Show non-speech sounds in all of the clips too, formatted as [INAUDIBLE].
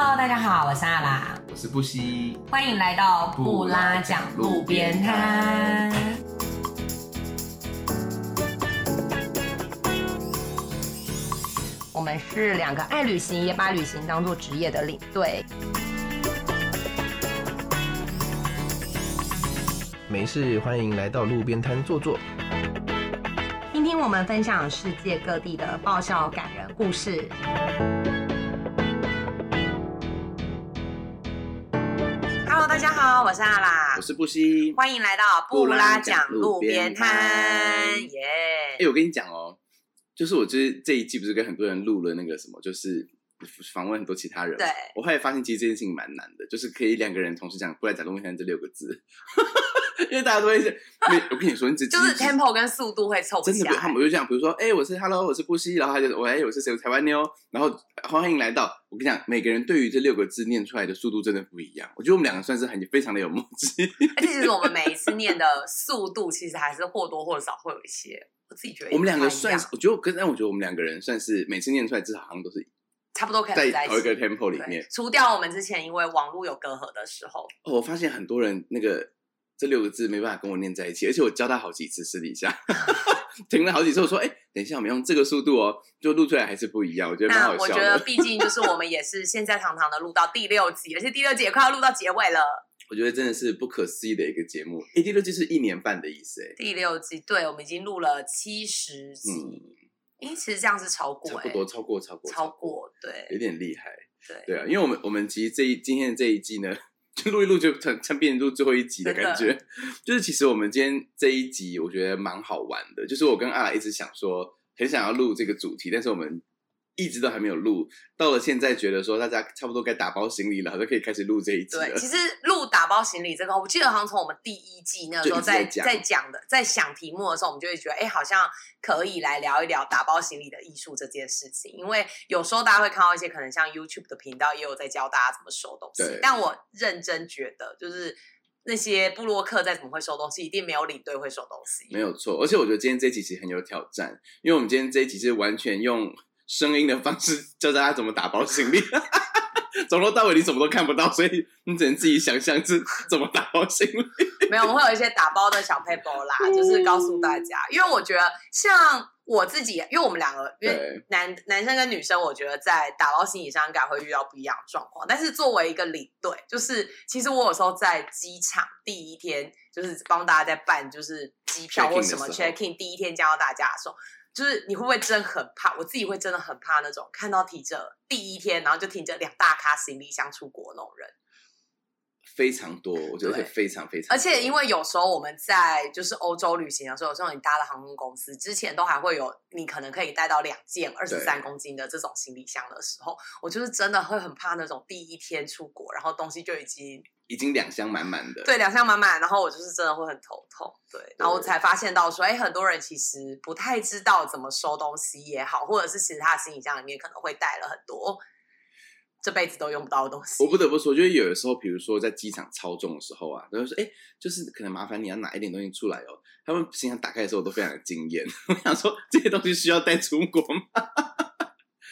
Hello，大家好，我是阿拉，我是布西，欢迎来到布拉讲路边摊。我们是两个爱旅行也把旅行当做职业的领队。没事，欢迎来到路边摊坐坐。听听我们分享世界各地的爆笑感人故事。大家好，我是阿拉，我是布西，欢迎来到布拉讲路边摊。耶！哎，我跟你讲哦，就是我这这一季不是跟很多人录了那个什么，就是访问很多其他人。对，我后来发现其实这件事情蛮难的，就是可以两个人同时讲“布拉讲路边摊”这六个字。因为大家都会是，[LAUGHS] 我跟你说，你只就是 tempo 跟速度会凑不真的，他们就这样，比如说，哎，我是 Hello，我是布西，然后他就我哎，我是谁？我台湾妞，然后欢迎来到。我跟你讲，每个人对于这六个字念出来的速度真的不一样。我觉得我们两个算是很非常的有默契。而且其实我们每一次 [LAUGHS] 念的速度，其实还是或多或少会有一些。我自己觉得，我们两个算是，我觉得跟但我觉得我们两个人算是每次念出来至少好像都是差不多可以在同一个 tempo 里面。除掉我们之前因为网络有隔阂的时候，我发现很多人那个。这六个字没办法跟我念在一起，而且我教他好几次私底下，[LAUGHS] 停了好几次，我说：“哎，等一下，我们用这个速度哦，就录出来还是不一样。”我觉得蛮好笑的。我觉得毕竟就是我们也是现在堂堂的录到第六集，而且第六集也快要录到结尾了。我觉得真的是不可思议的一个节目。哎，第六季是一年半的意思哎。第六季，对，我们已经录了七十集。哎，其实这样是超过，差不多超过，超过，超过，对，有点厉害。对，对啊，因为我们我们其实这一今天的这一季呢。就录一录就成成变成录最后一集的感觉，就是其实我们今天这一集我觉得蛮好玩的，就是我跟阿来一直想说很想要录这个主题，但是我们。一直都还没有录，到了现在觉得说大家差不多该打包行李了，就可以开始录这一集对，其实录打包行李这个，我记得好像从我们第一季那时候在在讲的，在想题目的时候，我们就会觉得，哎，好像可以来聊一聊打包行李的艺术这件事情。因为有时候大家会看到一些可能像 YouTube 的频道也有在教大家怎么收东西，但我认真觉得，就是那些布洛克再怎么会收东西，一定没有领队会收东西。没有错，而且我觉得今天这一集其实很有挑战，因为我们今天这一集是完全用。声音的方式教大家怎么打包行李，[LAUGHS] 从头到尾你什么都看不到，所以你只能自己想象是怎么打包行李。[LAUGHS] 没有，我们会有一些打包的小 paper 啦，就是告诉大家。因为我觉得，像我自己，因为我们两个，因为男男生跟女生，我觉得在打包行李上应该会遇到不一样的状况。但是作为一个领队，就是其实我有时候在机场第一天，就是帮大家在办，就是机票或什么 check in 第一天教大家的时候。就是你会不会真的很怕？我自己会真的很怕那种看到提着第一天，然后就提着两大咖行李箱出国那种人，非常多，我觉得非常非常。而且因为有时候我们在就是欧洲旅行的时候，有时候你搭了航空公司之前都还会有你可能可以带到两件二十三公斤的这种行李箱的时候，我就是真的会很怕那种第一天出国，然后东西就已经。已经两箱满满的，对，两箱满满，然后我就是真的会很头痛，对，然后我才发现到说，哎，很多人其实不太知道怎么收东西也好，或者是其实他的行李箱里面可能会带了很多这辈子都用不到的东西。我不得不说，就是有的时候，比如说在机场超重的时候啊，都会说，哎，就是可能麻烦你要拿一点东西出来哦。他们行李箱打开的时候都非常的惊艳，[LAUGHS] 我想说这些东西需要带出国吗？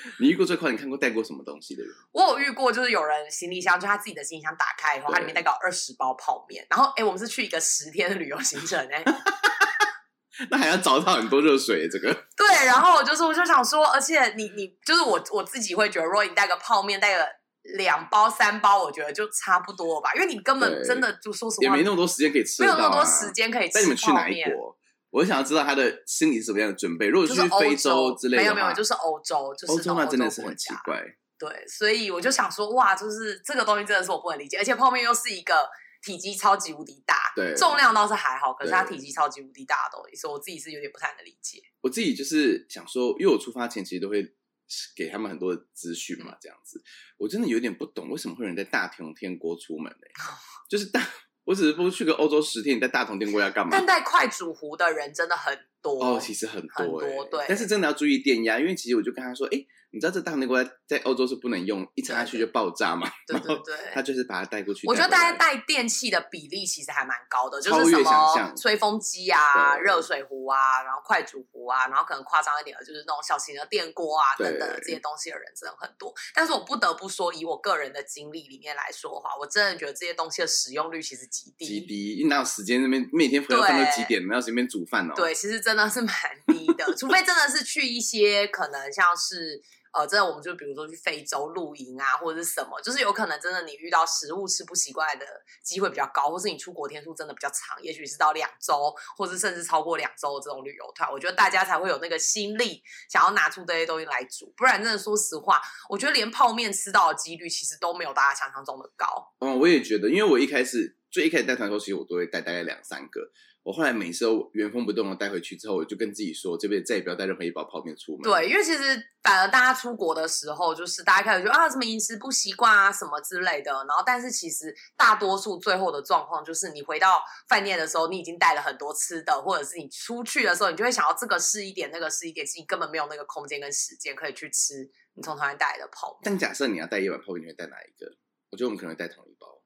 [LAUGHS] 你遇过最快？你看过带过什么东西的人？我有遇过，就是有人行李箱，就他自己的行李箱打开以后，它里面带个二十包泡面。然后，哎，我们是去一个十天的旅游行程，哎，[LAUGHS] 那还要找到很多热水，这个对。然后就是，我就想说，而且你你就是我我自己会觉得，如果你带个泡面，带个两包三包，我觉得就差不多吧，因为你根本真的就说实话，也没那么多时间可以吃，没有那么多时间可以吃。你们去哪一国？我想要知道他的心理是什么样的准备。如果去非洲之类的，没有没有，就是欧洲，就是欧洲那真的是很奇怪。对，所以我就想说，哇，就是这个东西真的是我不能理解，而且泡面又是一个体积超级无敌大，对，重量倒是还好，可是它体积超级无敌大的东西，所以我自己是有点不太能理解。我自己就是想说，因为我出发前其实都会给他们很多的资讯嘛，这样子，我真的有点不懂为什么会有人在大庭天国出门呢？[LAUGHS] 就是大。我只是不去个欧洲十天，你在大同电锅要干嘛？但带快煮壶的人真的很多哦，其实很多，很多对。但是真的要注意电压，因为其实我就跟他说，哎，你知道这大内锅在欧洲是不能用，一插下去就爆炸嘛。对对对，他就是把它带过去。我觉得大家带电器的比例其实还蛮高的，就是什么吹风机啊、热水壶啊，然后快煮壶啊，然后可能夸张一点的，就是那种小型的电锅啊等等这些东西的人真的很多。但是我不得不说，以我个人的经历里面来说的话，我真的觉得这些东西的使用率其实极低。极低，哪有时间那边每天回到分到几点，哪有时间煮饭哦？对，其实真的是蛮低的，[LAUGHS] 除非真的是去一些可能像是。呃，真的，我们就比如说去非洲露营啊，或者是什么，就是有可能真的你遇到食物吃不习惯的机会比较高，或是你出国天数真的比较长，也许是到两周，或是甚至超过两周的这种旅游团，我觉得大家才会有那个心力想要拿出这些东西来煮，不然真的说实话，我觉得连泡面吃到的几率其实都没有大家想象中的高。嗯，我也觉得，因为我一开始最一开始带团的时候，其实我都会带大概两三个。我后来每次都原封不动的带回去之后，我就跟自己说，这边再也不要带任何一包泡面出门。对，因为其实反而大家出国的时候，就是大家开始觉得啊，什么饮食不习惯啊，什么之类的。然后，但是其实大多数最后的状况就是，你回到饭店的时候，你已经带了很多吃的，或者是你出去的时候，你就会想要这个试一点，那个试一点，其实根本没有那个空间跟时间可以去吃你从台湾带来的泡面。但假设你要带一碗泡面，你会带哪一个？我觉得我们可能会带同一包。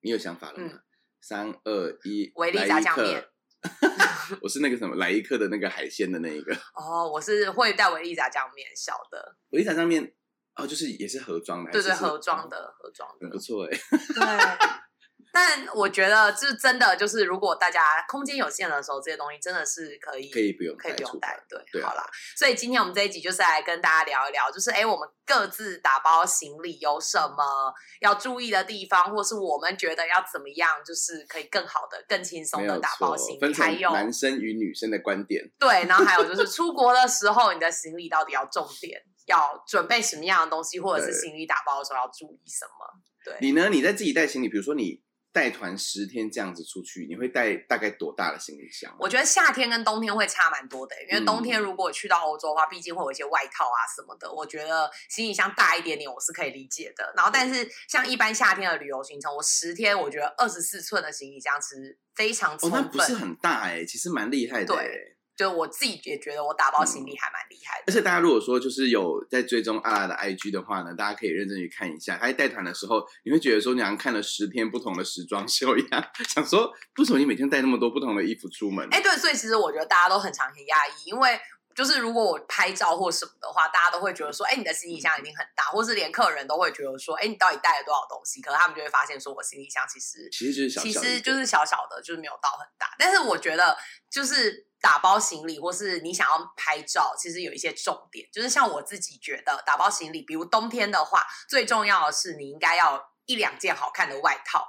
你有想法了吗？三二一，维力炸酱面。[LAUGHS] 我是那个什么来一克的那个海鲜的那一个 [LAUGHS] 哦，我是会带维力炸酱面小的维力炸酱面哦，就是也是盒装的，对对，盒装的盒装的，很不错哎。对。但我觉得，就是真的，就是如果大家空间有限的时候，这些东西真的是可以，可以不用，可以不用带。对，好啦。所以今天我们这一集就是来跟大家聊一聊，就是哎，我们各自打包行李有什么要注意的地方，或是我们觉得要怎么样，就是可以更好的、更轻松的打包行李。还有男生与女生的观点。对，然后还有就是出国的时候，你的行李到底要重点要准备什么样的东西，或者是行李打包的时候要注意什么？对，你呢？你在自己带行李，比如说你。带团十天这样子出去，你会带大概多大的行李箱？我觉得夏天跟冬天会差蛮多的，因为冬天如果去到欧洲的话，毕竟会有一些外套啊什么的。我觉得行李箱大一点点，我是可以理解的。然后，但是像一般夏天的旅游行程，我十天，我觉得二十四寸的行李箱其实非常充分，不是很大哎，其实蛮厉害的。对。就我自己也觉得我打包行李还蛮厉害的，而且大家如果说就是有在追踪阿拉的 IG 的话呢，大家可以认真去看一下，他在带团的时候，你会觉得说你好像看了十天不同的时装秀一样，[LAUGHS] 想说为什么你每天带那么多不同的衣服出门？哎，对，所以其实我觉得大家都很常很压抑，因为就是如果我拍照或什么的话，大家都会觉得说，哎，你的行李箱一定很大，或是连客人都会觉得说，哎，你到底带了多少东西？可能他们就会发现说我行李箱其实其实就是小，其实就是小小的，就是没有到很大。但是我觉得就是。打包行李，或是你想要拍照，其实有一些重点，就是像我自己觉得，打包行李，比如冬天的话，最重要的是你应该要一两件好看的外套。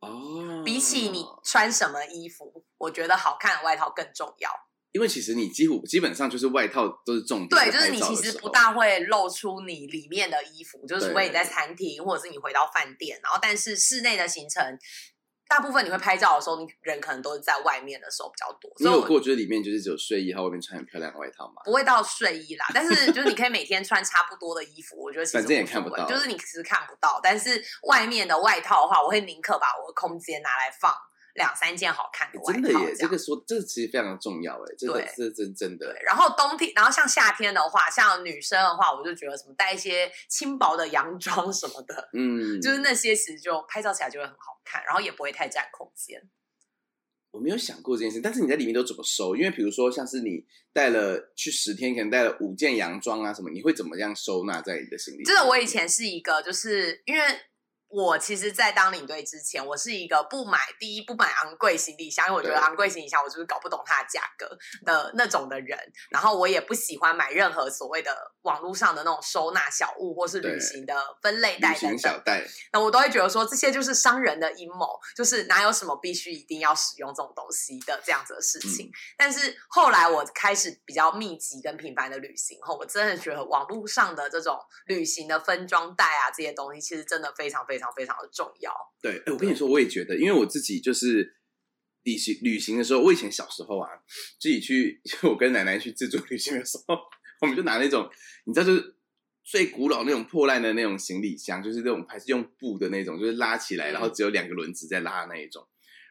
哦，比起你穿什么衣服，我觉得好看的外套更重要。因为其实你几乎基本上就是外套都是重点。对，就是你其实不大会露出你里面的衣服，就是除非你在餐厅，或者是你回到饭店，然后但是室内的行程。大部分你会拍照的时候，你人可能都是在外面的时候比较多。所以我过就是里面就是只有睡衣，还有外面穿很漂亮的外套嘛？不会到睡衣啦，但是就是你可以每天穿差不多的衣服，我觉得其实反正也看不到，就是你其实看不到。但是外面的外套的话，我会宁可把我的空间拿来放。两三件好看的外套，真的耶！这个说，这个其实非常重要哎，这个这真真的。然后冬天，然后像夏天的话，像女生的话，我就觉得什么带一些轻薄的洋装什么的，嗯，就是那些其实就拍照起来就会很好看，然后也不会太占空间。我没有想过这件事，但是你在里面都怎么收？因为比如说像是你带了去十天，可能带了五件洋装啊什么，你会怎么样收纳在你的行李？这个我以前是一个，就是因为。我其实，在当领队之前，我是一个不买第一不买昂贵行李箱，因为我觉得昂贵行李箱我就是搞不懂它的价格的那种的人。然后我也不喜欢买任何所谓的网络上的那种收纳小物或是旅行的分类袋等等。那我都会觉得说，这些就是商人的阴谋，就是哪有什么必须一定要使用这种东西的这样子的事情。但是后来我开始比较密集跟频繁的旅行后，我真的觉得网络上的这种旅行的分装袋啊这些东西，其实真的非常非常。非常非常的重要。对，哎，我跟你说，我也觉得，因为我自己就是旅行旅行的时候，我以前小时候啊，自己去，[LAUGHS] 我跟奶奶去自助旅行的时候，我们就拿那种，你知道，就是最古老那种破烂的那种行李箱，就是那种还是用布的那种，就是拉起来，然后只有两个轮子在拉的那一种。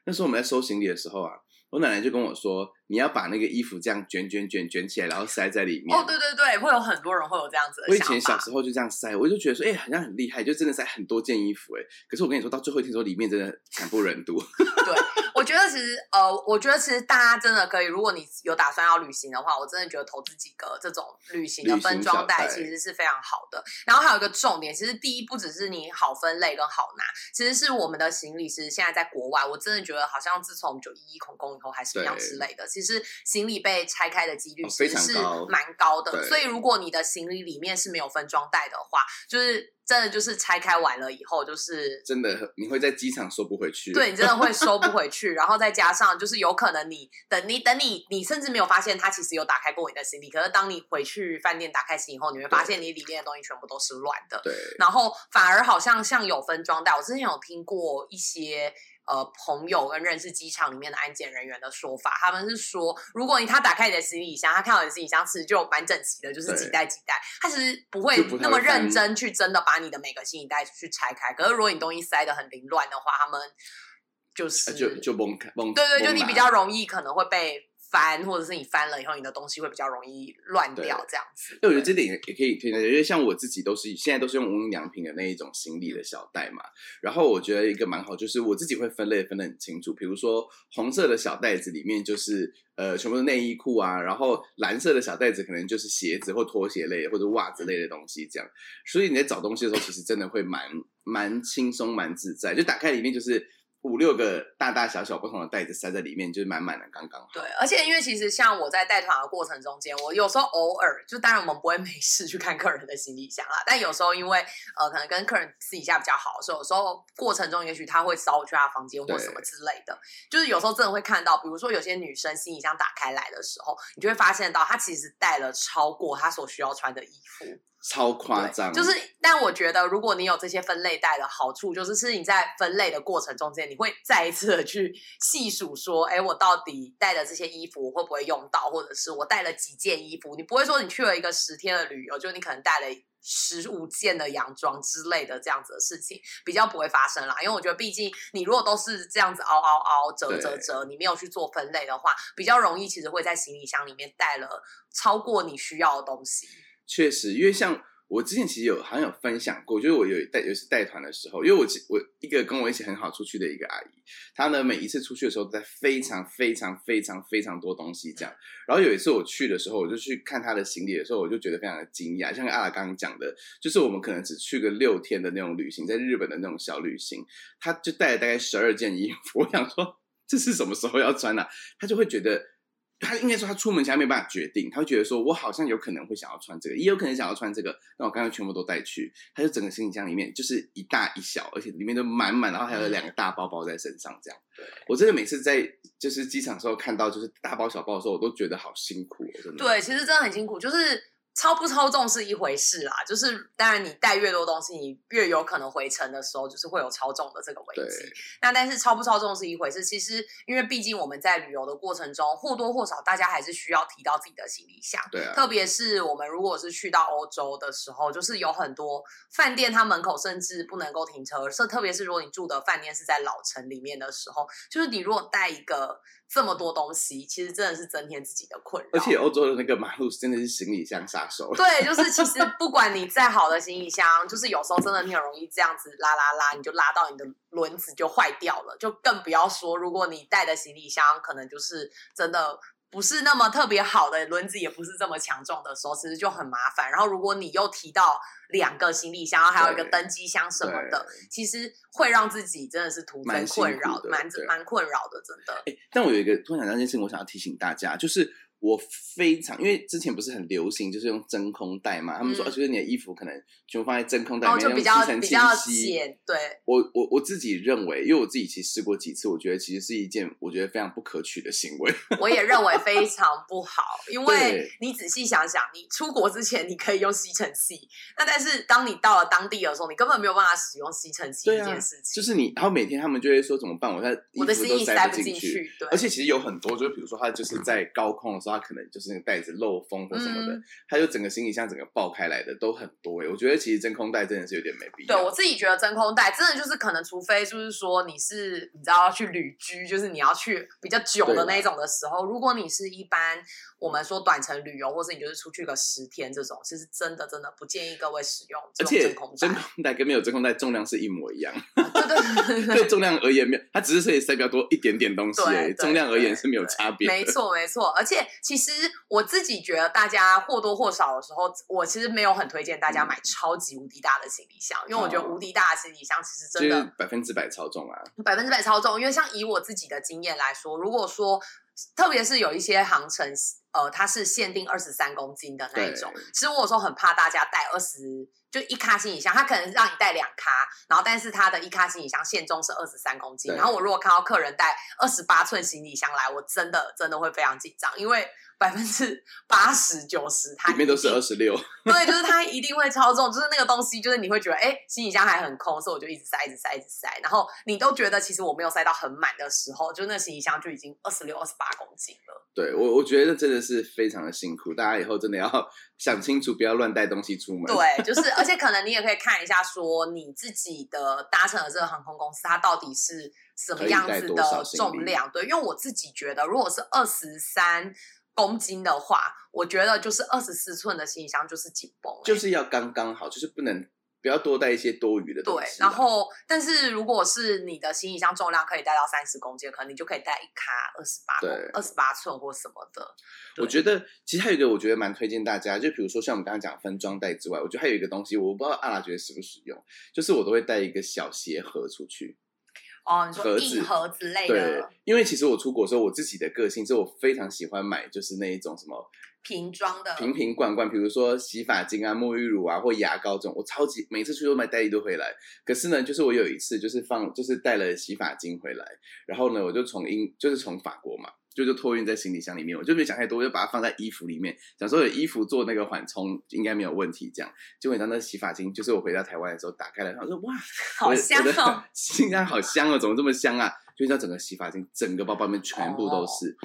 那时候我们在收行李的时候啊，我奶奶就跟我说：“你要把那个衣服这样卷卷卷卷起来，然后塞在里面。哦，对对对，会有很多人会有这样子的我以前小时候就这样塞，我就觉得说，哎，好像很厉害，就真的塞很多件衣服，哎。可是我跟你说到最后一天说，里面真的惨不忍睹。[LAUGHS] 对，我觉得其实，呃，我觉得其实大家真的可以，如果你有打算要旅行的话，我真的觉得投资几个这种旅行的分装袋其实是非常好的。然后还有一个重点，其实第一不只是你好分类跟好拿，其实是我们的行李，其实现在在国外，我真的觉得好像自从九一一恐攻以后还是一样之类的，其实行李被拆开的几率其实是蛮高的。所以如果你的行李里面是没有分装袋的话，就是真的就是拆开完了以后，就是真的你会在机场收不回去，对你真的会收不回 [LAUGHS] 去。然后再加上就是有可能你等你等你你甚至没有发现他其实有打开过你的行李，可是当你回去饭店打开行李以后，你会发现你里面的东西全部都是乱的。对，然后反而好像像有分装袋，我之前有听过一些。呃，朋友跟认识机场里面的安检人员的说法，他们是说，如果你他打开你的行李箱，他看到你的行李箱其实就蛮整齐的，就是几袋几袋，他其实不会那么认真去真的把你的每个行李袋去拆开。可是如果你东西塞的很凌乱的话，他们就是就就崩开崩，对对，就你比较容易可能会被。翻，或者是你翻了以后，你的东西会比较容易乱掉，这样子。那我觉得这点也也可以推荐，因为像我自己都是现在都是用无印良品的那一种行李的小袋嘛。然后我觉得一个蛮好，就是我自己会分类分得很清楚。比如说红色的小袋子里面就是呃全部是内衣裤啊，然后蓝色的小袋子可能就是鞋子或拖鞋类或者袜子类的东西这样。所以你在找东西的时候，其实真的会蛮蛮轻松蛮自在，就打开里面就是。五六个大大小小不同的袋子塞在里面，就是满满的，刚刚好。对，而且因为其实像我在带团的过程中间，我有时候偶尔就当然我们不会没事去看客人的行李箱啦，但有时候因为呃可能跟客人私底下比较好，所以有时候过程中也许他会找我去他房间或什么之类的，就是有时候真的会看到，比如说有些女生行李箱打开来的时候，你就会发现到她其实带了超过她所需要穿的衣服。超夸张，就是，但我觉得，如果你有这些分类袋的好处，就是是你在分类的过程中间，你会再一次的去细数说，哎，我到底带的这些衣服我会不会用到，或者是我带了几件衣服？你不会说你去了一个十天的旅游，就你可能带了十五件的洋装之类的这样子的事情，比较不会发生啦。因为我觉得，毕竟你如果都是这样子凹凹凹、折折折，你没有去做分类的话，比较容易其实会在行李箱里面带了超过你需要的东西。确实，因为像我之前其实有好像有分享过，就是我有带有一次带团的时候，因为我我一个跟我一起很好出去的一个阿姨，她呢每一次出去的时候带非常非常非常非常多东西这样。然后有一次我去的时候，我就去看她的行李的时候，我就觉得非常的惊讶。像阿拉刚刚讲的，就是我们可能只去个六天的那种旅行，在日本的那种小旅行，她就带了大概十二件衣服。我想说这是什么时候要穿呢？她就会觉得。他应该说，他出门前没办法决定，他会觉得说，我好像有可能会想要穿这个，也有可能想要穿这个，那我刚刚全部都带去，他就整个行李箱里面就是一大一小，而且里面都满满，然后还有两个大包包在身上，这样。对，我真的每次在就是机场时候看到就是大包小包的时候，我都觉得好辛苦，真的。对，其实真的很辛苦，就是。超不超重是一回事啦，就是当然你带越多东西，你越有可能回程的时候就是会有超重的这个危机。那但是超不超重是一回事，其实因为毕竟我们在旅游的过程中或多或少大家还是需要提到自己的行李箱。对，特别是我们如果是去到欧洲的时候，就是有很多饭店它门口甚至不能够停车，是特别是如果你住的饭店是在老城里面的时候，就是你如果带一个。这么多东西，其实真的是增添自己的困扰。而且欧洲的那个马路真的是行李箱杀手。对，就是其实不管你再好的行李箱，就是有时候真的你很容易这样子拉拉拉，你就拉到你的轮子就坏掉了。就更不要说，如果你带的行李箱可能就是真的。不是那么特别好的轮子，也不是这么强壮的时候，其实就很麻烦。然后如果你又提到两个行李箱，然后还有一个登机箱什么的，其实会让自己真的是徒增困扰，蛮蛮困扰的，真的。哎，但我有一个突然想到一件事情，我想要提醒大家，就是。我非常，因为之前不是很流行，就是用真空袋嘛。他们说，就是你的衣服可能全部放在真空袋里面，用吸尘器吸。对，我我我自己认为，因为我自己其实试过几次，我觉得其实是一件我觉得非常不可取的行为。[LAUGHS] 我也认为非常不好，因为你仔细想想，你出国之前你可以用吸尘器，那但是当你到了当地的时候，你根本没有办法使用吸尘器这件事情。就是你，然后每天他们就会说怎么办？我在我的衣服都塞不进去，对而且其实有很多，就是比如说他就是在高空的时候。候，它可能就是那个袋子漏风或什么的，嗯它就整个行李箱整个爆开来的都很多哎、我觉得其实真空袋真的是有点没必要。对我自己觉得真空袋真的就是可能，除非就是说你是你知道要去旅居，就是你要去比较久的那一种的时候，如果你是一般我们说短程旅游，或者你就是出去个十天这种，其实真的真的不建议各位使用这而且种真空袋真。空袋跟没有真空袋重量是一模一样，对对对对 [LAUGHS] 重量而言没有，它只是可以塞比较多一点点东西重量而言是没有差别。没错，没错。而且其实我自己觉得，大家或多或少的时候，我其实没有很推荐大家买超级无敌大的行李箱，因为我觉得哦无敌大的行李箱其实真的百分之百超重啊！百分之百超重。因为像以我自己的经验来说，如果说特别是有一些航程，呃，它是限定二十三公斤的那一种，其实我有时候很怕大家带二十。就一卡行李箱，它可能让你带两卡，然后但是它的一卡行李箱限重是二十三公斤。然后我如果看到客人带二十八寸行李箱来，我真的真的会非常紧张，因为百分之八十九十它里面都是二十六，对，就是它一定会超重，就是那个东西，就是你会觉得，哎，行李箱还很空，所以我就一直塞，一直塞，一直塞，然后你都觉得其实我没有塞到很满的时候，就那行李箱就已经二十六、二十八公斤了。对我我觉得真的是非常的辛苦，大家以后真的要 [LAUGHS] 想清楚，不要乱带东西出门。对，就是，[LAUGHS] 而且可能你也可以看一下，说你自己的搭乘的这个航空公司，它到底是什么样子的重量？对，因为我自己觉得，如果是二十三公斤的话，我觉得就是二十四寸的行李箱就是紧绷、欸就是要刚刚好，就是不能不要多带一些多余的东对，西啊。然后但是如果是你的行李箱重量可以带到三十公斤，可能你就可以带一卡二十八对二十八寸或什么的。我觉得其实还有一个，我觉得蛮推荐大家，就比如说像我们刚刚讲分装袋之外，我觉得还有一个东西，我不知道阿拉觉得实不实用，就是我都会带一个小鞋盒出去。哦，你说硬盒之类对的，因为其实我出国的时候，我自己的个性是我非常喜欢买，就是那一种什么瓶装的，瓶瓶罐罐，比如说洗发精啊、沐浴乳啊或牙膏这种，我超级每次去都买带一堆回来。可是呢，就是我有一次就是放就是带了洗发精回来，然后呢，我就从英就是从法国嘛，就就托运在行李箱里面，我就没想太多，我就把它放在衣服里面，想说有衣服做那个缓冲应该没有问题。这样，结果你知道那洗发精，就是我回到台湾的时候打开来，然后说哇，好香哦。新疆好香哦，怎么这么香啊？就知道整个洗发精整个包包里面全部都是。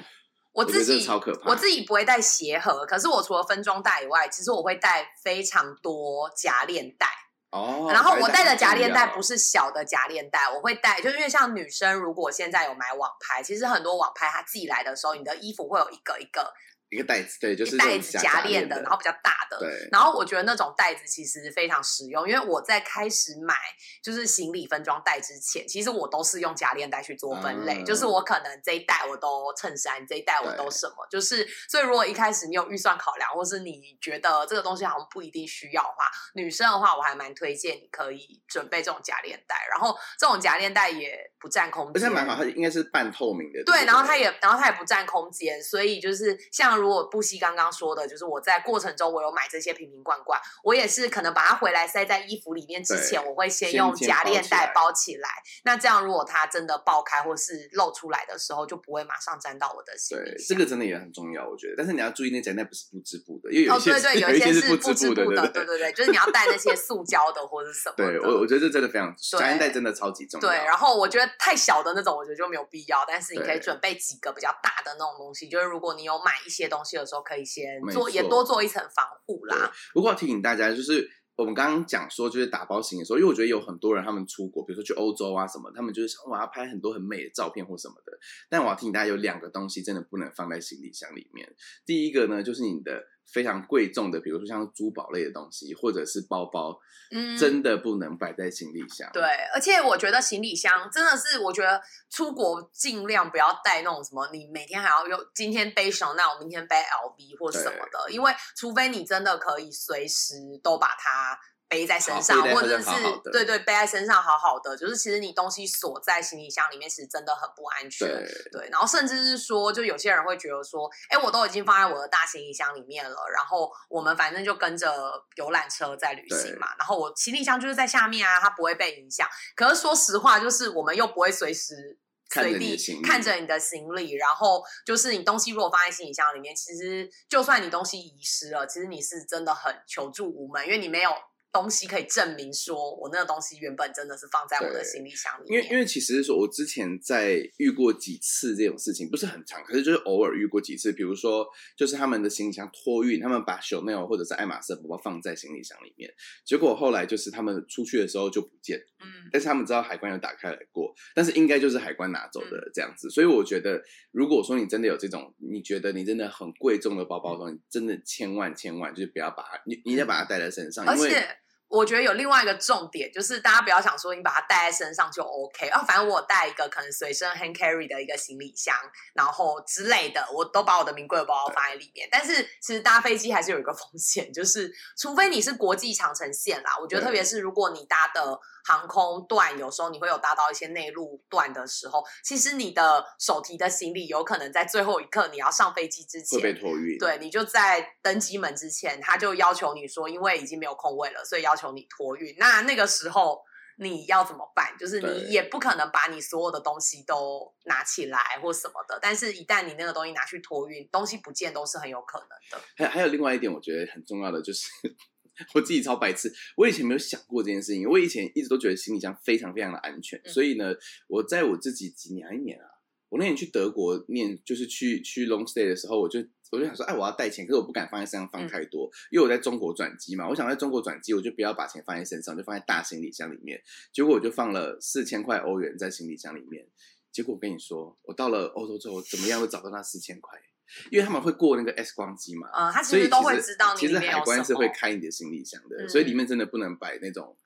我自己超可怕我自己不会带鞋盒，可是我除了分装袋以外，其实我会带非常多夹链袋。哦，然后我带的夹链袋不是小的夹链袋，我会带，就是因为像女生如果现在有买网拍，其实很多网拍它寄来的时候，你的衣服会有一个一个一个袋子，对，就是袋子夹链的，然后比较大的。对，然后我觉得那种袋子其实非常实用，因为我在开始买就是行李分装袋之前，其实我都是用夹链袋去做分类，啊就是我可能这一袋我都衬衫，这一袋我都什么，就是所以如果一开始你有预算考量，或是你觉得这个东西好像不一定需要的话，女生的话我还蛮推荐你可以准备这种夹链袋，然后这种夹链袋也不占空间，而且蛮好，它应该是半透明的。对，然后它也，然后它也不占空间，所以就是像如果布希刚刚说的，就是我在过程中我有买这些瓶瓶罐罐，我也是可能把它回来塞在衣服里面之前，我会先先用夹链袋包起来。那这样如果它真的爆开或是露出来的时候，就不会马上沾到我的行李对，这个真的也很重要，我觉得。但是你要注意，那夹带不是不织布的，因为有哦，对对，有一些是不织织布的，对对对，就是你要带那些塑胶的或者什么。对我我觉得这真的非常，夹链袋真的超级重要。对，然后我觉得太小的那种，我觉得就没有必要。但是你可以准备几个比较大的那种东西，就是如果你有买一些东西的时候，可以先做，也多做一层防护啦。不过要提醒大家，就是我们刚刚讲说，就是打包行李的时候，因为我觉得有很多人他们出国，比如说去欧洲啊什么，他们就是想我要拍很多很美的照片或什么的。但我要提醒大家，有两个东西真的不能放在行李箱里面。第一个呢，就是你的非常贵重的，比如说像珠宝类的东西，或者是包包，嗯，真的不能摆在行李箱。对，而且我觉得行李箱真的是，我觉得出国尽量不要带那种什么，你每天还要用，今天背 Chanel，明天背 LV 或什么的，因为除非你真的可以随时都把它。背在身上，或者是对对，背在身上好好的，就是其实你东西锁在行李箱里面，其实真的很不安全。对对，然后甚至是说，就有些人会觉得说，哎，我都已经放在我的大行李箱里面了，然后我们反正就跟着游览车在旅行嘛，然后我行李箱就是在下面啊，它不会被影响。可是说实话，就是我们又不会随时。随地看着你的行李，然后就是你东西如果放在行李箱里面，其实就算你东西遗失了，其实你是真的很求助无门，因为你没有东西可以证明说我那个东西原本真的是放在我的行李箱里面。因为因为其实是说我之前在遇过几次这种事情，不是很长，可是就是偶尔遇过几次。比如说，就是他们的行李箱托运，他们把 Chanel 或者是爱马仕包包放在行李箱里面，结果后来就是他们出去的时候就不见。嗯，但是他们知道海关有打开来过，但是应该就是海关拿走的这样子。所以我觉得，如果说你真的有这种，你觉得你真的很贵重的包包的话，你真的千万千万就是不要把它，你你得把它带在身上，因为。我觉得有另外一个重点，就是大家不要想说你把它带在身上就 OK 啊，反正我带一个可能随身 hand carry 的一个行李箱，然后之类的，我都把我的名贵的包包放在里面。但是其实搭飞机还是有一个风险，就是除非你是国际长程线啦，我觉得特别是如果你搭的。航空段有时候你会有搭到一些内陆段的时候，其实你的手提的行李有可能在最后一刻你要上飞机之前会被托运。对，你就在登机门之前，他就要求你说，因为已经没有空位了，所以要求你托运。那那个时候你要怎么办？就是你也不可能把你所有的东西都拿起来或什么的。但是，一旦你那个东西拿去托运，东西不见都是很有可能的。还还有另外一点，我觉得很重要的就是。我自己超白痴，我以前没有想过这件事情。我以前一直都觉得行李箱非常非常的安全，所以呢，我在我自己几年一年啊，我那年去德国念，就是去去 long stay 的时候，我就我就想说，哎，我要带钱，可是我不敢放在身上放太多，因为我在中国转机嘛，我想在中国转机，我就不要把钱放在身上，就放在大行李箱里面。结果我就放了四千块欧元在行李箱里面。结果我跟你说，我到了欧洲之后，怎么样都找到那四千块。因为他们会过那个 X 光机嘛，嗯，他其实都会知道你其实海关是会开你的行李箱的，所以里面真的不能摆那种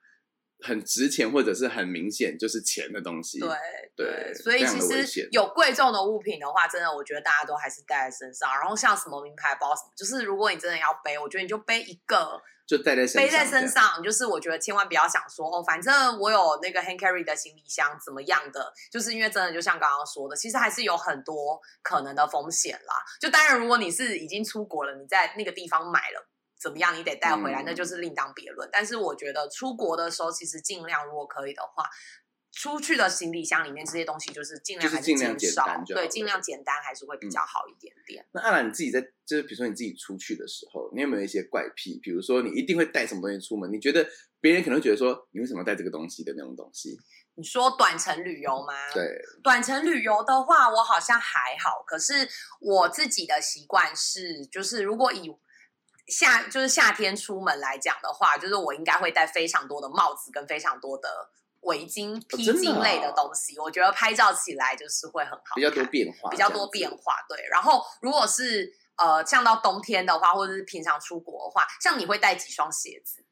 很值钱或者是很明显就是钱的东西。对对，所以其实有贵重的物品的话，真的我觉得大家都还是带在身上。然后像什么名牌包什么，就是如果你真的要背，我觉得你就背一个。就带在背在身上，就是我觉得千万不要想说哦，反正我有那个 hand carry 的行李箱怎么样的，就是因为真的就像刚刚说的，其实还是有很多可能的风险啦。就当然，如果你是已经出国了，你在那个地方买了怎么样，你得带回来，那就是另当别论。但是我觉得出国的时候，其实尽量如果可以的话。出去的行李箱里面这些东西就是尽量还是减少，对，尽量简单还是会比较好一点点。那阿兰你自己在就是比如说你自己出去的时候，你有没有一些怪癖？比如说你一定会带什么东西出门？你觉得别人可能会觉得说你为什么带这个东西的那种东西？你说短程旅游吗？对，短程旅游的话，我好像还好。可是我自己的习惯是，就是如果以夏就是夏天出门来讲的话，就是我应该会带非常多的帽子跟非常多的。围巾、披巾类的东西，我觉得拍照起来就是会很好，比较多变化，比较多变化。对，然后如果是呃，像到冬天的话，或者是平常出国的话，像你会带几双鞋子？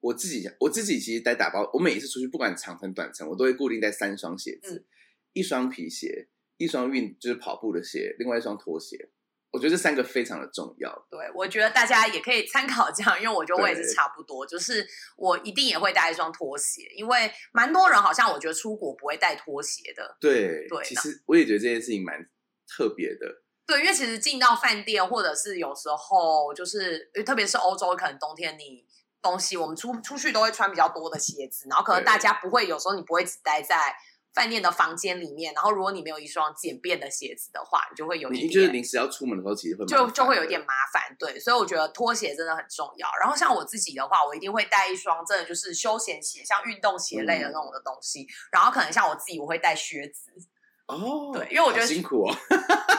我自己，我自己其实带打包，我每一次出去，不管长程短程，我都会固定带三双鞋子，一双皮鞋，一双运就是跑步的鞋，另外一双拖鞋。我觉得这三个非常的重要。对，我觉得大家也可以参考这样，因为我觉得我也是差不多，就是我一定也会带一双拖鞋，因为蛮多人好像我觉得出国不会带拖鞋的。对，对，其实我也觉得这件事情蛮特别的。对，因为其实进到饭店，或者是有时候就是，特别是欧洲，可能冬天你东西我们出出去都会穿比较多的鞋子，然后可能大家不会，有时候你不会只待在。饭店的房间里面，然后如果你没有一双简便的鞋子的话，你就会有一点，就是临时要出门的时候，其实会就就会有点麻烦，对，所以我觉得拖鞋真的很重要。然后像我自己的话，我一定会带一双真的就是休闲鞋，像运动鞋类的那种的东西。然后可能像我自己，我会带靴子。哦，对，因为我觉得辛苦哦。[LAUGHS]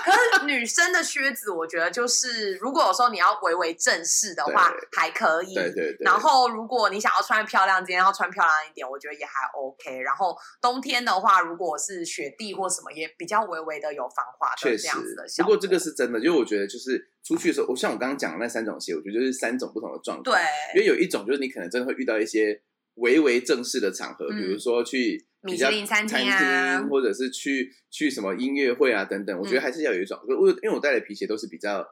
可是女生的靴子，我觉得就是如果有时候你要微微正式的话，还可以。对对对。然后如果你想要穿漂亮，今天要穿漂亮一点，我觉得也还 OK。然后冬天的话，如果是雪地或什么，也比较微微的有防滑的这样子的。不过这个是真的，因为我觉得就是出去的时候，我像我刚刚讲的那三种鞋，我觉得就是三种不同的状态。对。因为有一种就是你可能真的会遇到一些微微正式的场合，比如说去。米其林餐厅啊，或者是去去什么音乐会啊等等，我觉得还是要有一种，我因为我带的皮鞋都是比较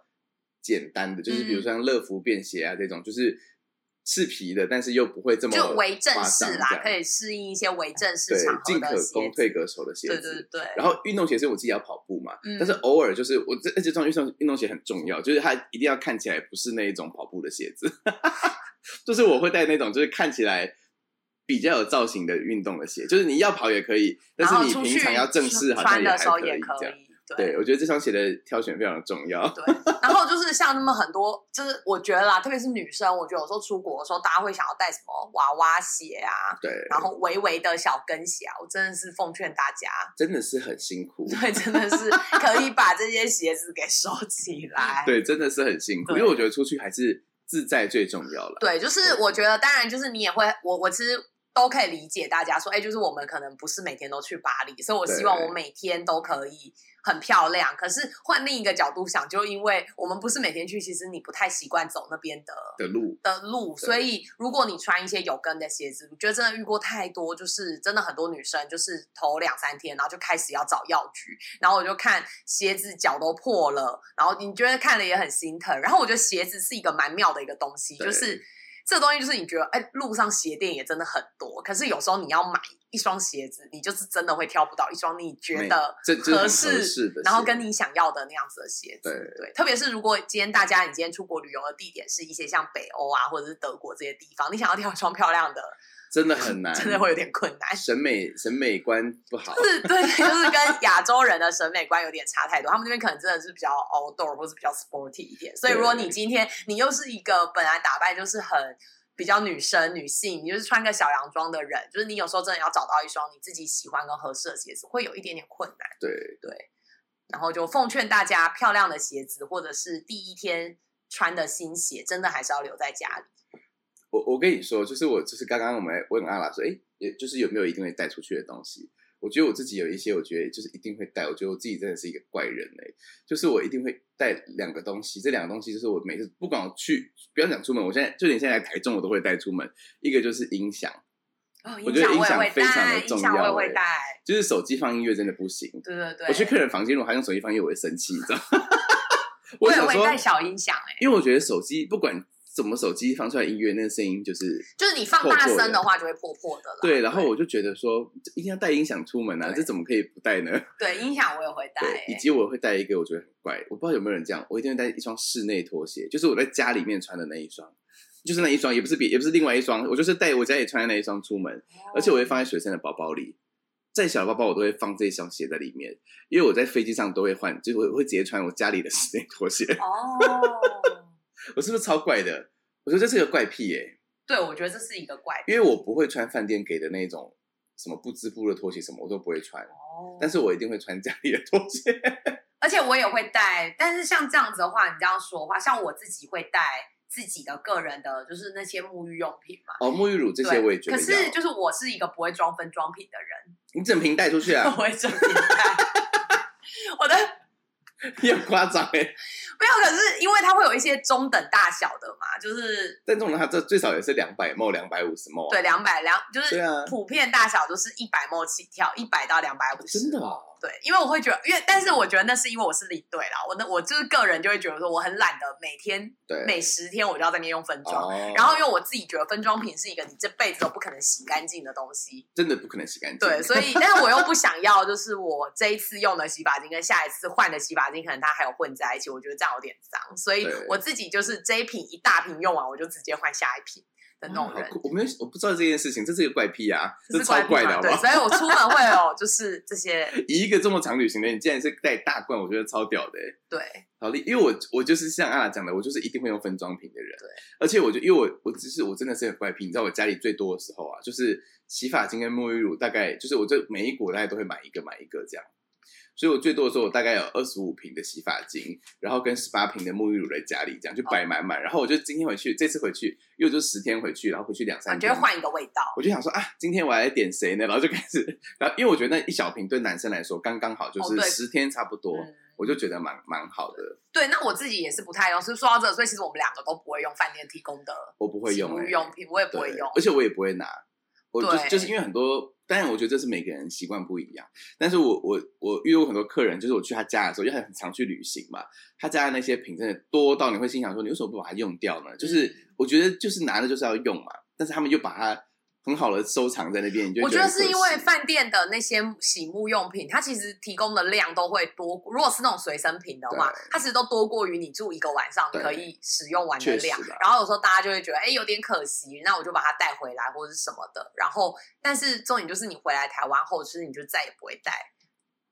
简单的，就是比如说像乐福便鞋啊这种，就是是皮的，但是又不会这么就为正式啦，可以适应一些为正式场合进可攻退可守的鞋子。对对对。然后运动鞋是我自己要跑步嘛，但是偶尔就是我这这双运动运动鞋很重要，就是它一定要看起来不是那一种跑步的鞋子，[LAUGHS] 就是我会带那种就是看起来。比较有造型的运动的鞋，就是你要跑也可以，但是你平常要正式好像也还可以这样。对，我觉得这双鞋的挑选非常重要。对，然后就是像那么很多，就是我觉得啦，特别是女生，我觉得有时候出国的时候，大家会想要带什么娃娃鞋啊，对，然后微微的小跟鞋啊，我真的是奉劝大家，真的是很辛苦，对，真的是可以把这些鞋子给收起来，对，真的是很辛苦，因为我觉得出去还是自在最重要了。对，就是我觉得，当然就是你也会，我我其实。都可以理解大家说，哎，就是我们可能不是每天都去巴黎，所以我希望我每天都可以很漂亮。可是换另一个角度想，就因为我们不是每天去，其实你不太习惯走那边的的路的路，所以如果你穿一些有跟的鞋子，我觉得真的遇过太多，就是真的很多女生就是头两三天，然后就开始要找药局，然后我就看鞋子脚都破了，然后你觉得看了也很心疼。然后我觉得鞋子是一个蛮妙的一个东西，就是。这个东西就是你觉得，哎，路上鞋店也真的很多，可是有时候你要买一双鞋子，你就是真的会挑不到一双你觉得合适，然后跟你想要的那样子的鞋子。对对，特别是如果今天大家你今天出国旅游的地点是一些像北欧啊，或者是德国这些地方，你想要挑一双漂亮的。真的很难，真的会有点困难。审美审美观不好，是，[LAUGHS] 对，就是跟亚洲人的审美观有点差太多。他们那边可能真的是比较 outdoor 或是比较 sporty 一点。所以如果你今天你又是一个本来打扮就是很比较女生女性，你就是穿个小洋装的人，就是你有时候真的要找到一双你自己喜欢跟合适的鞋子，会有一点点困难。对对，然后就奉劝大家，漂亮的鞋子或者是第一天穿的新鞋，真的还是要留在家里。我我跟你说，就是我就是刚刚我们问阿拉说，哎，也就是有没有一定会带出去的东西？我觉得我自己有一些，我觉得就是一定会带。我觉得我自己真的是一个怪人嘞，就是我一定会带两个东西。这两个东西就是我每次不管我去，不要讲出门，我现在就连现在台中我都会带出门。一个就是音响，我觉得音响非常的重要。我会带，就是手机放音乐真的不行。对对对，我去客人房间，如果还用手机放音乐，我会生气，你知道吗？[LAUGHS] 我也会带小音响哎，因为我觉得手机不管。怎么手机放出来音乐，那个声音就是就是你放大声的话就会破破的了。对，然后我就觉得说一定要带音响出门啊，这怎么可以不带呢？对，音响我也会带，以及我会带一个我觉得很怪，我不知道有没有人这样，我一定会带一双室内拖鞋，就是我在家里面穿的那一双，就是那一双，也不是别，也不是另外一双，我就是带我家里穿的那一双出门，而且我会放在随身的包包里，再小的包包我都会放这一双鞋在里面，因为我在飞机上都会换，就是我会直接穿我家里的室内拖鞋。哦。我是不是超怪的？我觉得这是个怪癖耶。对，我觉得这是一个怪癖，因为我不会穿饭店给的那种什么不织布的拖鞋，什么我都不会穿。哦。但是我一定会穿家里的拖鞋。[LAUGHS] 而且我也会带，但是像这样子的话，你这样说的话，像我自己会带自己的个人的，就是那些沐浴用品嘛。哦，沐浴乳这些我也觉得。可是就是我是一个不会装分装品的人。你整瓶带出去啊？[LAUGHS] 我会整瓶带。[LAUGHS] 我的。你很夸张哎。[LAUGHS] 没有，可是因为它会有一些中等大小的嘛，就是。但这种它这最少也是两百毛、两百五十毛。对，两百两就是普遍大小都是一百毛起跳，一百到两百五十。真的。对，因为我会觉得，因为但是我觉得那是因为我是领队啦，我那我就是个人就会觉得说我很懒得每天，对，每十天我就要在那边用分装，然后因为我自己觉得分装瓶是一个你这辈子都不可能洗干净的东西，真的不可能洗干净。对，所以 [LAUGHS] 但是我又不想要，就是我这一次用的洗发精跟下一次换的洗发精可能它还有混在一起，我觉得这样有点脏，所以我自己就是这一瓶一大瓶用完，我就直接换下一瓶。那种人，我没有，我不知道这件事情，这是一个怪癖啊，这是超怪的，好不好？所以我出门会有，就是这些。[LAUGHS] 以一个这么长旅行的，你竟然是带大罐，我觉得超屌的。对，好厉，因为我我就是像阿拉讲的，我就是一定会用分装瓶的人。对，而且我就因为我我只是我真的是很怪癖，你知道我家里最多的时候啊，就是洗发精跟沐浴乳，大概就是我这每一股大概都会买一个买一个这样。所以我最多的时候，我大概有二十五瓶的洗发精，然后跟十八瓶的沐浴乳在家里，这样就摆满满。然后我就今天回去，这次回去又就十天回去，然后回去两三天，就会换一个味道。我就想说啊，今天我来点谁呢？然后就开始，然后因为我觉得那一小瓶对男生来说刚刚好，就是十天差不多，我就觉得蛮蛮好的。对，那我自己也是不太用。是说到这，所以其实我们两个都不会用饭店提供的，我不会用沐浴用品，我也不会用，而且我也不会拿。我就就是因为很多。当然，我觉得这是每个人习惯不一样。但是我我我遇到很多客人，就是我去他家的时候，因为很常去旅行嘛，他家的那些品真的多到你会心想说，你为什么不把它用掉呢？就是我觉得就是拿的就是要用嘛，但是他们又把它。很好的收藏在那边，我觉得是因为饭店的那些洗沐用品，它其实提供的量都会多。如果是那种随身品的话，它其实都多过于你住一个晚上可以使用完的量。然后有时候大家就会觉得，哎，有点可惜，那我就把它带回来或者是什么的。然后，但是重点就是你回来台湾后，其实你就再也不会带。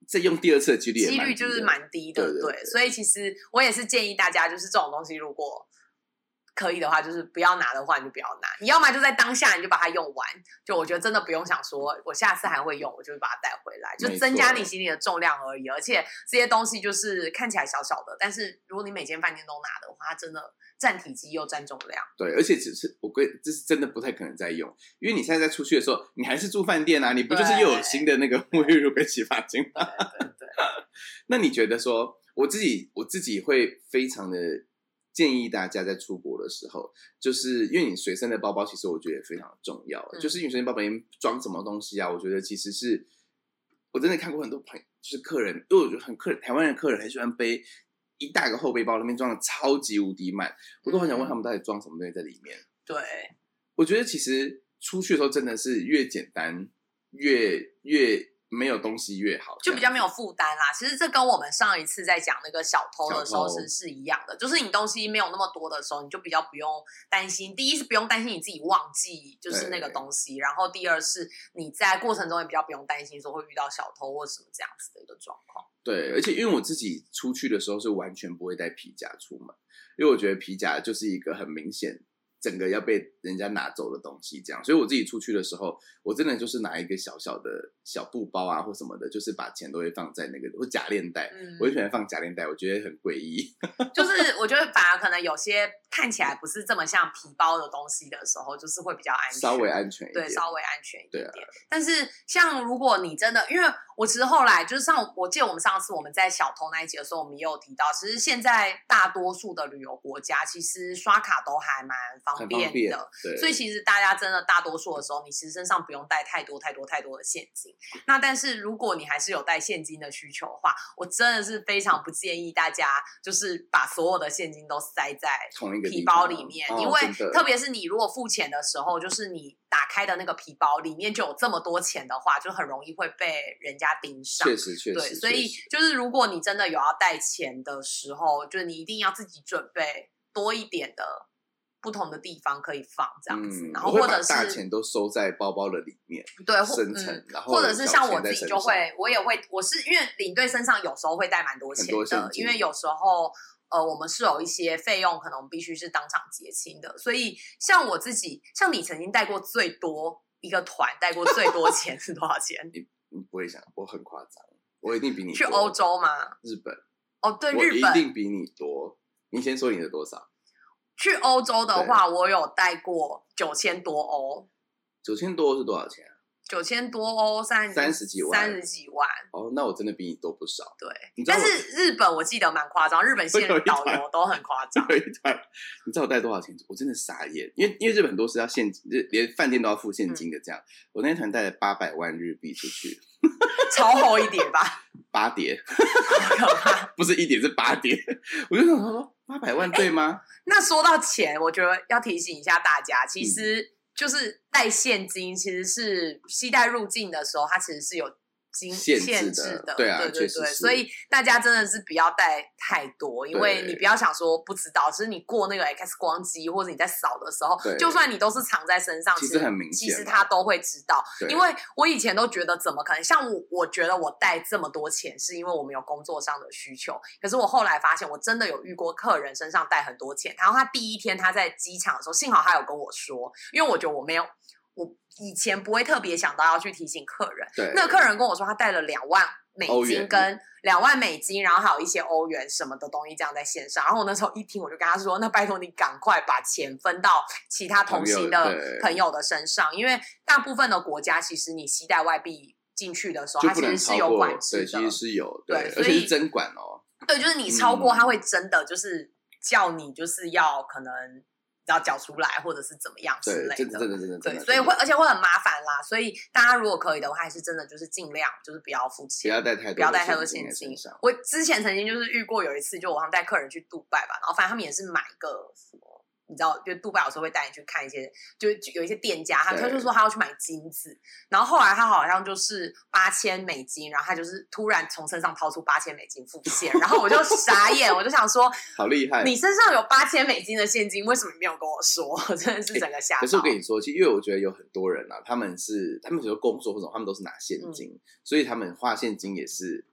再用第二次的几率几率就是蛮低的，对。所以其实我也是建议大家，就是这种东西如果。可以的话，就是不要拿的话，你就不要拿。你要么就在当下你就把它用完。就我觉得真的不用想说，我下次还会用，我就把它带回来，就增加你行李的重量而已。而且这些东西就是看起来小小的，但是如果你每间饭店都拿的话，它真的占体积又占重量。对，而且只是我跟这是真的不太可能再用，因为你现在在出去的时候，你还是住饭店啊，你不就是又有新的那个沐浴露跟洗发精吗？对对。[LAUGHS] 那你觉得说，我自己我自己会非常的。建议大家在出国的时候，就是因为你随身的包包，其实我觉得也非常重要。就是因为随身包包里面装什么东西啊？我觉得其实是，我真的看过很多朋友，就是客人，因为我觉得很客台湾的客人很喜欢背一大个后背包，里面装的超级无敌满，我都很想问他们到底装什么东西在里面。对，我觉得其实出去的时候真的是越简单越越。没有东西越好，就比较没有负担啦。其实这跟我们上一次在讲那个小偷的时候是是一样的，就是你东西没有那么多的时候，你就比较不用担心。第一是不用担心你自己忘记就是那个东西，然后第二是你在过程中也比较不用担心说会遇到小偷或什么这样子的一个状况。对，而且因为我自己出去的时候是完全不会带皮夹出门，因为我觉得皮夹就是一个很明显。整个要被人家拿走的东西，这样，所以我自己出去的时候，我真的就是拿一个小小的小布包啊，或什么的，就是把钱都会放在那个或假链袋，我就喜欢放假链袋，我觉得很诡异。[LAUGHS] 就是我觉得反而可能有些看起来不是这么像皮包的东西的时候，就是会比较安全，稍微安全一点，对，稍微安全一点点。但是像如果你真的，因为我其实后来就是上，我记得我们上次我们在小偷那一集的时候，我们也有提到，其实现在大多数的旅游国家其实刷卡都还蛮方。方便的，所以其实大家真的大多数的时候，你其实身上不用带太多太多太多的现金。那但是如果你还是有带现金的需求的话，我真的是非常不建议大家就是把所有的现金都塞在皮包里面，因为特别是你如果付钱的时候，就是你打开的那个皮包里面就有这么多钱的话，就很容易会被人家盯上。确实，确实，对，所以就是如果你真的有要带钱的时候，就是你一定要自己准备多一点的。不同的地方可以放这样子，然后或者是大钱都收在包包的里面，对，深层，然后或者是像我自己就会，我也会，我是因为领队身上有时候会带蛮多钱的，因为有时候呃，我们是有一些费用可能必须是当场结清的，所以像我自己，像你曾经带过最多一个团带过最多 [LAUGHS] 钱是多少钱？你你不会想，我很夸张，我一定比你去欧洲吗？日本哦，对，日本一定比你多。你先说你的多少？去欧洲的话，我有带过九千多欧。九千多是多少钱啊？九千多欧，三三十几万，三十几万。哦，那我真的比你多不少。对，但是日本我记得蛮夸张，日本现在 [LAUGHS] 导游都很夸张。[LAUGHS] 有一团，你知道我带多少钱？我真的傻眼，因为因为日本很多是要现金，连饭店都要付现金的。这样，我那团带了八百万日币出去，超厚一点吧？[LAUGHS] 八叠，不是一叠，是八叠。我就想说，八百万对吗？那说到钱，我觉得要提醒一下大家，其实就是带现金，其实是携带入境的时候，它其实是有。限制的，对啊，对对对，所以大家真的是不要带太多，因为你不要想说不知道，其实你过那个 X 光机或者你在扫的时候，就算你都是藏在身上，其实很明显，其实他都会知道。因为我以前都觉得怎么可能，像我，我觉得我带这么多钱是因为我们有工作上的需求，可是我后来发现，我真的有遇过客人身上带很多钱，然后他第一天他在机场的时候，幸好他有跟我说，因为我觉得我没有。我以前不会特别想到要去提醒客人，对，那个客人跟我说他带了两万美金跟两万美金，然后还有一些欧元什么的东西这样在线上，然后我那时候一听我就跟他说，那拜托你赶快把钱分到其他同行的朋友的身上，因为大部分的国家其实你携带外币进去的时候，它其实是有管制的，其实是有对，而且是真管哦，对，就是你超过他会真的就是叫你就是要可能。要缴出来，或者是怎么样之类的，真的真的真的对，所以会而且会很麻烦啦。所以大家如果可以的话，还是真的就是尽量就是不要付钱，不要带太多，不要带太多现金。我之前曾经就是遇过有一次，就我好像带客人去杜拜吧，然后反正他们也是买个什么。你知道，就杜拜有时候会带你去看一些，就有一些店家，他他就说他要去买金子，然后后来他好像就是八千美金，然后他就是突然从身上掏出八千美金付现，然后我就傻眼，我就想说，[LAUGHS] 好厉害，你身上有八千美金的现金，为什么没有跟我说？[LAUGHS] 真的是整个吓。可是我跟你说，其实因为我觉得有很多人啊，他们是他们比如工作或者他们都是拿现金，所以他们花现金也是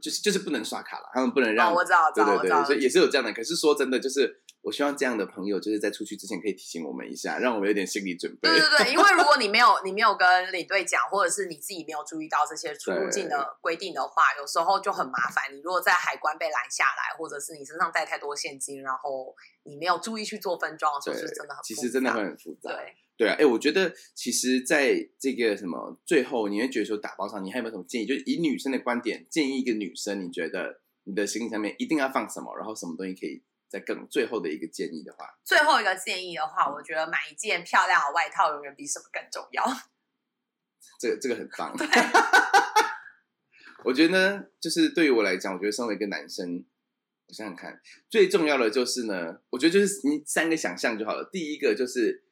就是就是不能刷卡了，他们不能让。我知道，对对对，所以也是有这样的。可是说真的，就是我希望这样的朋友，就是在出去之前可以提醒我们一下，让我们有点心理准备。[LAUGHS] 对对对，因为如果你没有你没有跟领队讲，或者是你自己没有注意到这些出入境的规定的话，有时候就很麻烦。你如果在海关被拦下来，或者是你身上带太多现金，然后你没有注意去做分装的时候，是真的很其实真的会很复杂。对。对啊，哎，我觉得其实在这个什么最后，你会觉得说打包上，你还有没有什么建议？就是以女生的观点，建议一个女生，你觉得你的行李上面一定要放什么？然后什么东西可以在更最后的一个建议的话，最后一个建议的话，我觉得买一件漂亮的外套永远比什么更重要。这个这个很棒。我觉得呢，就是对于我来讲，我觉得身为一个男生，我想想看，最重要的就是呢，我觉得就是你三个想象就好了。第一个就是。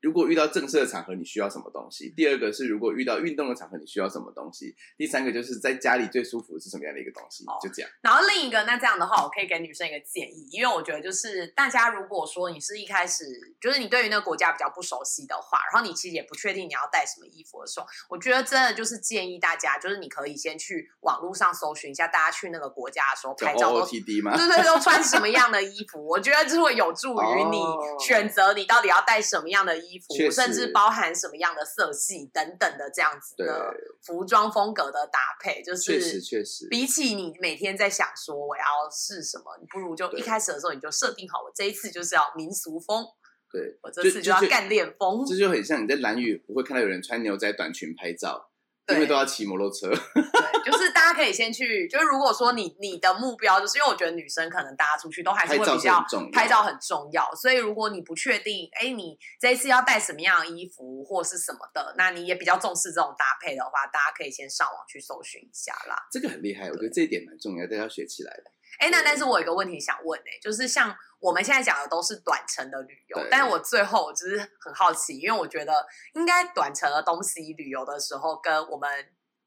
如果遇到正式的场合，你需要什么东西？第二个是，如果遇到运动的场合，你需要什么东西？第三个就是在家里最舒服是什么样的一个东西？就这样。然后另一个，那这样的话，我可以给女生一个建议，因为我觉得就是大家如果说你是一开始就是你对于那个国家比较不熟悉的话，然后你其实也不确定你要带什么衣服的时候，我觉得真的就是建议大家，就是你可以先去网络上搜寻一下，大家去那个国家的时候拍照都对对都穿什么样的衣服？我觉得这会有助于你选择你到底要带什么样的衣服，甚至。包含什么样的色系等等的这样子的服装风格的搭配，就是确实确实，比起你每天在想说我要试什么，你不如就一开始的时候你就设定好，我这一次就是要民俗风，对我这次就要干练风，这就很像你在蓝雨不会看到有人穿牛仔短裙拍照。因为都要骑摩托车，[LAUGHS] 对，就是大家可以先去，就是如果说你你的目标，就是因为我觉得女生可能大家出去都还是会比较拍照很重要，所以如果你不确定，哎，你这一次要带什么样的衣服或是什么的，那你也比较重视这种搭配的话，大家可以先上网去搜寻一下啦。这个很厉害，我觉得这一点蛮重要，大家学起来的。哎，那但是我有一个问题想问哎，就是像我们现在讲的都是短程的旅游，但是我最后只是很好奇，因为我觉得应该短程的东西旅游的时候，跟我们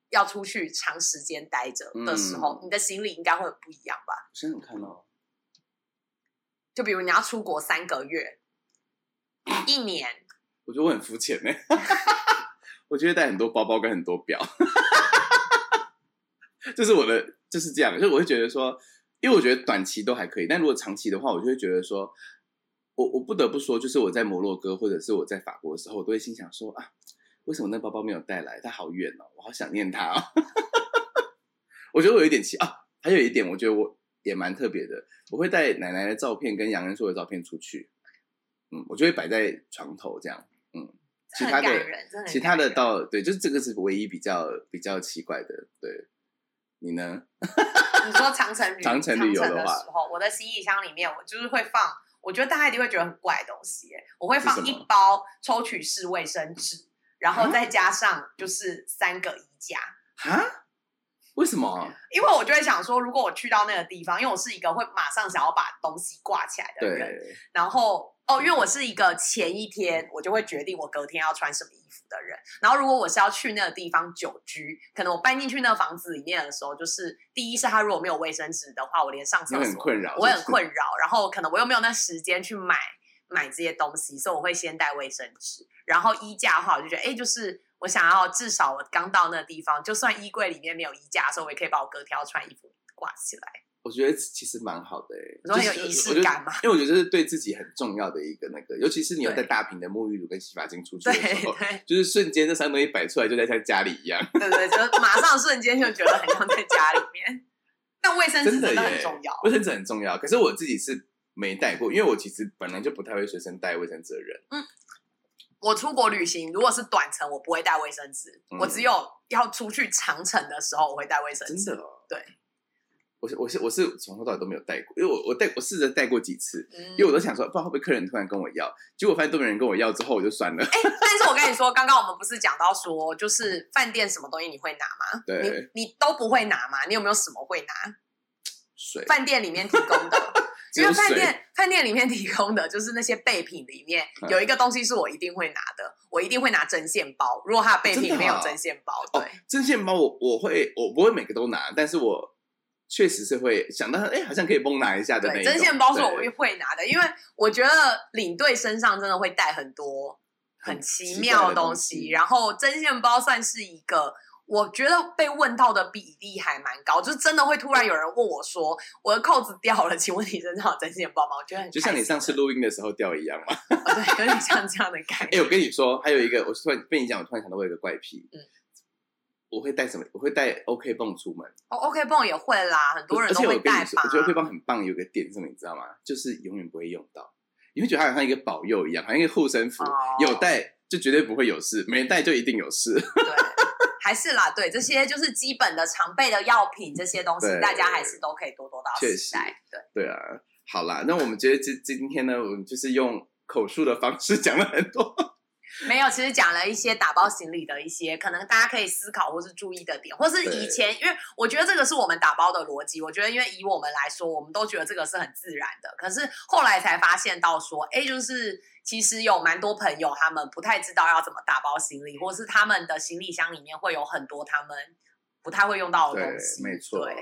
要出去长时间待着的时候，你的行李应该会不一样吧？想想看到，就比如你要出国三个月、一年，我觉得我很肤浅呢。[LAUGHS] 我觉得带很多包包跟很多表，[LAUGHS] 这是我的就是这样，就我会觉得说。因为我觉得短期都还可以，但如果长期的话，我就会觉得说，我我不得不说，就是我在摩洛哥或者是我在法国的时候，我都会心想说啊，为什么那包包没有带来？它好远哦，我好想念它哦。[LAUGHS] 我觉得我有一点奇啊，还有一点，我觉得我也蛮特别的，我会带奶奶的照片跟杨恩硕的照片出去，嗯，我就会摆在床头这样，嗯，其他的其他的到对，就是这个是唯一比较比较奇怪的，对。你呢？你说长城旅长城旅游的时候，我的行李箱里面我就是会放，我觉得大家一定会觉得很怪的东西，我会放一包抽取式卫生纸，然后再加上就是三个衣架。哈？为什么？[LAUGHS] 因为我就会想说，如果我去到那个地方，因为我是一个会马上想要把东西挂起来的人，然后。哦，因为我是一个前一天我就会决定我隔天要穿什么衣服的人。然后如果我是要去那个地方久居，可能我搬进去那个房子里面的时候，就是第一是他如果没有卫生纸的话，我连上厕所很困扰，我很困扰。然后可能我又没有那时间去买买这些东西，所以我会先带卫生纸。然后衣架的话，我就觉得哎，就是我想要至少我刚到那个地方，就算衣柜里面没有衣架的时候，我也可以把我隔天要穿衣服挂起来。我觉得其实蛮好的诶，很有仪式感嘛。因为我觉得这是对自己很重要的一个那个，尤其是你有带大瓶的沐浴乳跟洗发精出去的时候，[LAUGHS] 就是瞬间这三东西摆出来，就在像家里一样。对对，就马上瞬间就觉得很像在家里面。但卫生纸真的很重要，卫生纸很重要。可是我自己是没带过，因为我其实本来就不太会随身带卫生纸的人。嗯，我出国旅行如果是短程，我不会带卫生纸，我只有要出去长程的时候我会带卫生纸。真的，对。我是我是我是从头到尾都没有带过，因为我我带我试着带过几次，因为我都想说，不知道会不会客人突然跟我要，结果发现都没人跟我要，之后我就算了。哎，但是我跟你说，刚刚我们不是讲到说，就是饭店什么东西你会拿吗？对，你你都不会拿吗？你有没有什么会拿？水，饭店里面提供的，[LAUGHS] 因为饭店饭店里面提供的就是那些备品里面有一个东西是我一定会拿的，我一定会拿针线包。如果它的备品没有针线包，对，针线包我我会我不会每个都拿，但是我。确实是会想到，哎，好像可以崩拿一下的那种。针线包是我会拿的，因为我觉得领队身上真的会带很多很奇妙的东西。然后针线包算是一个我觉得被问到的比例还蛮高，就是真的会突然有人问我说：“我的扣子掉了，请问你身上有针线包吗？”我觉得很就像你上次录音的时候掉一样嘛，[LAUGHS] 对，有点像这样的感觉。哎，我跟你说，还有一个，我突然被你讲，我突然想到我有个怪癖，嗯，我会带什么？我会带 OK 泵出门。哦，OK 泵也会啦，很多人都会带吧。我觉得 OK 泵很棒，有个点是什么，你知道吗？就是永远不会用到，你会觉得它好像一个保佑一样，好像一个护身符，有带就绝对不会有事，没带就一定有事。对。还是啦，对这些就是基本的常备的药品，这些东西大家还是都可以多多到确实，对对啊。好啦，那我们觉得今今天呢，我们就是用口述的方式讲了很多。没有，其实讲了一些打包行李的一些可能大家可以思考或是注意的点，或是以前，因为我觉得这个是我们打包的逻辑。我觉得，因为以我们来说，我们都觉得这个是很自然的。可是后来才发现到说，哎，就是其实有蛮多朋友他们不太知道要怎么打包行李，或是他们的行李箱里面会有很多他们不太会用到的东西。没错，对。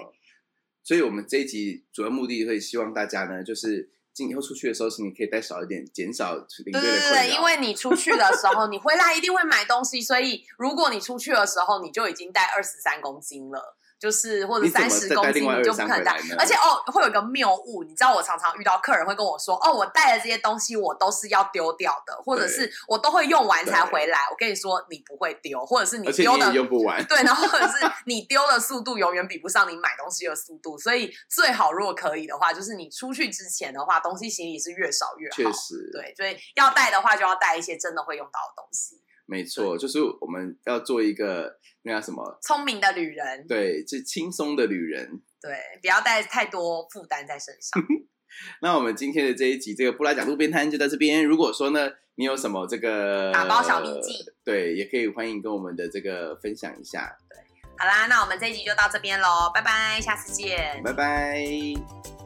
所以我们这一集主要目的会希望大家呢，就是。今以后出去的时候，是你可以带少一点，减少领队的对对对，因为你出去的时候，你回来一定会买东西，所以如果你出去的时候，你就已经带二十三公斤了。就是或者三十公斤你就不可能带，而且哦会有一个谬误，你知道我常常遇到客人会跟我说，哦我带的这些东西我都是要丢掉的，或者是我都会用完才回来。我跟你说你不会丢，或者是你丢的用不完，对，然后或者是你丢的速度永远比不上你买东西的速度，所以最好如果可以的话，就是你出去之前的话，东西行李是越少越好。确实，对，所以要带的话就要带一些真的会用到的东西。没错，就是我们要做一个那叫什么聪明的旅人，对，就轻松的旅人，对，不要带太多负担在身上。[LAUGHS] 那我们今天的这一集这个布拉讲路边摊就到这边。如果说呢，你有什么这个打包小秘籍，对，也可以欢迎跟我们的这个分享一下。对，好啦，那我们这一集就到这边喽，拜拜，下次见，拜拜。